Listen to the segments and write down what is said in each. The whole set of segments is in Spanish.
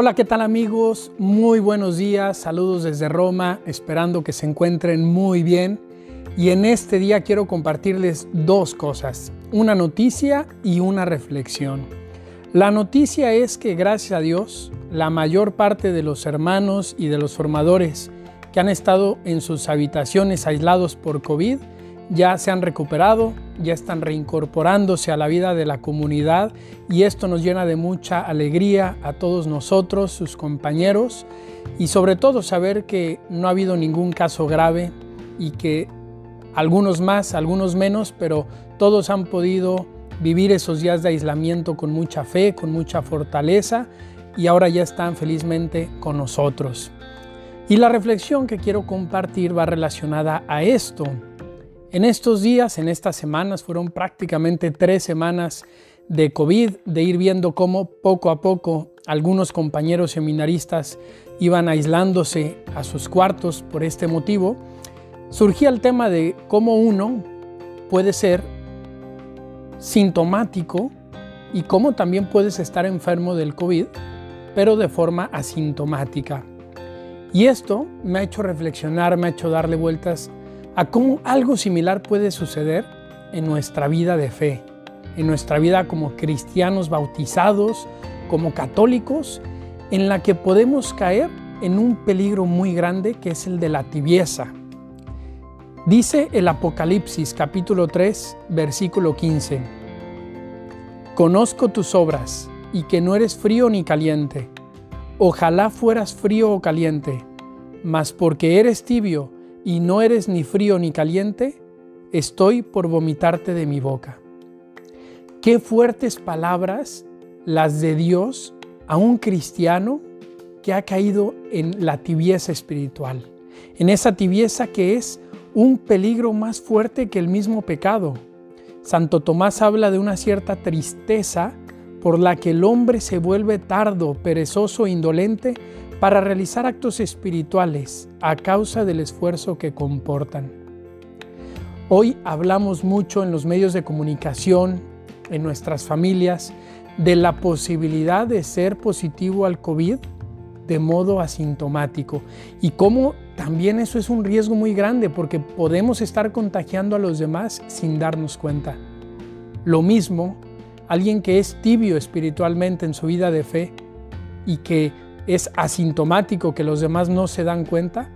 Hola, ¿qué tal amigos? Muy buenos días, saludos desde Roma, esperando que se encuentren muy bien. Y en este día quiero compartirles dos cosas, una noticia y una reflexión. La noticia es que gracias a Dios, la mayor parte de los hermanos y de los formadores que han estado en sus habitaciones aislados por COVID ya se han recuperado, ya están reincorporándose a la vida de la comunidad y esto nos llena de mucha alegría a todos nosotros, sus compañeros y sobre todo saber que no ha habido ningún caso grave y que algunos más, algunos menos, pero todos han podido vivir esos días de aislamiento con mucha fe, con mucha fortaleza y ahora ya están felizmente con nosotros. Y la reflexión que quiero compartir va relacionada a esto, en estos días, en estas semanas, fueron prácticamente tres semanas de COVID, de ir viendo cómo poco a poco algunos compañeros seminaristas iban aislándose a sus cuartos por este motivo, surgía el tema de cómo uno puede ser sintomático y cómo también puedes estar enfermo del COVID, pero de forma asintomática. Y esto me ha hecho reflexionar, me ha hecho darle vueltas a cómo algo similar puede suceder en nuestra vida de fe, en nuestra vida como cristianos bautizados, como católicos, en la que podemos caer en un peligro muy grande que es el de la tibieza. Dice el Apocalipsis capítulo 3 versículo 15, Conozco tus obras y que no eres frío ni caliente. Ojalá fueras frío o caliente, mas porque eres tibio y no eres ni frío ni caliente, estoy por vomitarte de mi boca. Qué fuertes palabras las de Dios a un cristiano que ha caído en la tibieza espiritual, en esa tibieza que es un peligro más fuerte que el mismo pecado. Santo Tomás habla de una cierta tristeza por la que el hombre se vuelve tardo, perezoso indolente para realizar actos espirituales a causa del esfuerzo que comportan. Hoy hablamos mucho en los medios de comunicación, en nuestras familias, de la posibilidad de ser positivo al COVID de modo asintomático y cómo también eso es un riesgo muy grande porque podemos estar contagiando a los demás sin darnos cuenta. Lo mismo, alguien que es tibio espiritualmente en su vida de fe y que es asintomático que los demás no se dan cuenta,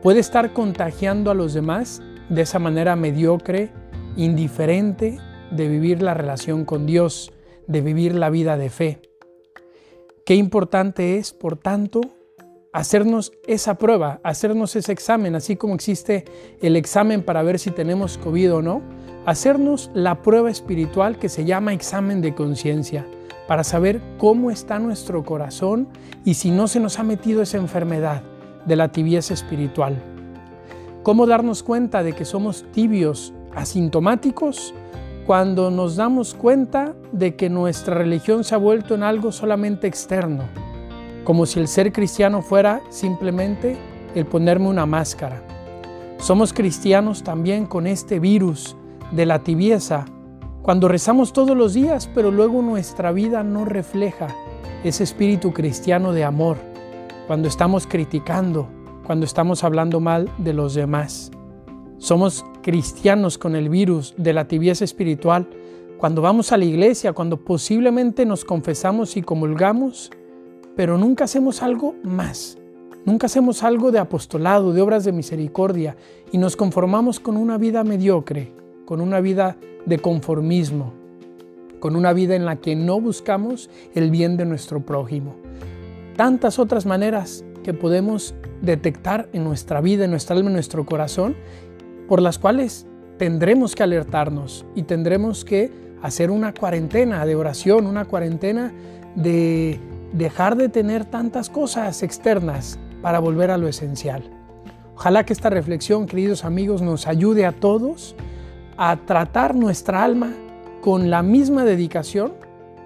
puede estar contagiando a los demás de esa manera mediocre, indiferente de vivir la relación con Dios, de vivir la vida de fe. Qué importante es, por tanto, hacernos esa prueba, hacernos ese examen, así como existe el examen para ver si tenemos COVID o no, hacernos la prueba espiritual que se llama examen de conciencia para saber cómo está nuestro corazón y si no se nos ha metido esa enfermedad de la tibieza espiritual. ¿Cómo darnos cuenta de que somos tibios, asintomáticos? Cuando nos damos cuenta de que nuestra religión se ha vuelto en algo solamente externo, como si el ser cristiano fuera simplemente el ponerme una máscara. Somos cristianos también con este virus de la tibieza cuando rezamos todos los días, pero luego nuestra vida no refleja ese espíritu cristiano de amor, cuando estamos criticando, cuando estamos hablando mal de los demás. Somos cristianos con el virus de la tibieza espiritual cuando vamos a la iglesia, cuando posiblemente nos confesamos y comulgamos, pero nunca hacemos algo más. Nunca hacemos algo de apostolado, de obras de misericordia y nos conformamos con una vida mediocre, con una vida de conformismo, con una vida en la que no buscamos el bien de nuestro prójimo. Tantas otras maneras que podemos detectar en nuestra vida, en nuestra alma, en nuestro corazón, por las cuales tendremos que alertarnos y tendremos que hacer una cuarentena de oración, una cuarentena de dejar de tener tantas cosas externas para volver a lo esencial. Ojalá que esta reflexión, queridos amigos, nos ayude a todos a tratar nuestra alma con la misma dedicación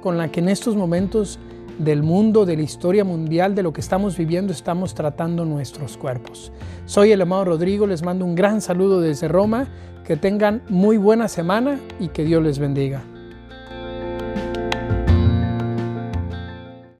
con la que en estos momentos del mundo, de la historia mundial, de lo que estamos viviendo, estamos tratando nuestros cuerpos. Soy el amado Rodrigo, les mando un gran saludo desde Roma, que tengan muy buena semana y que Dios les bendiga.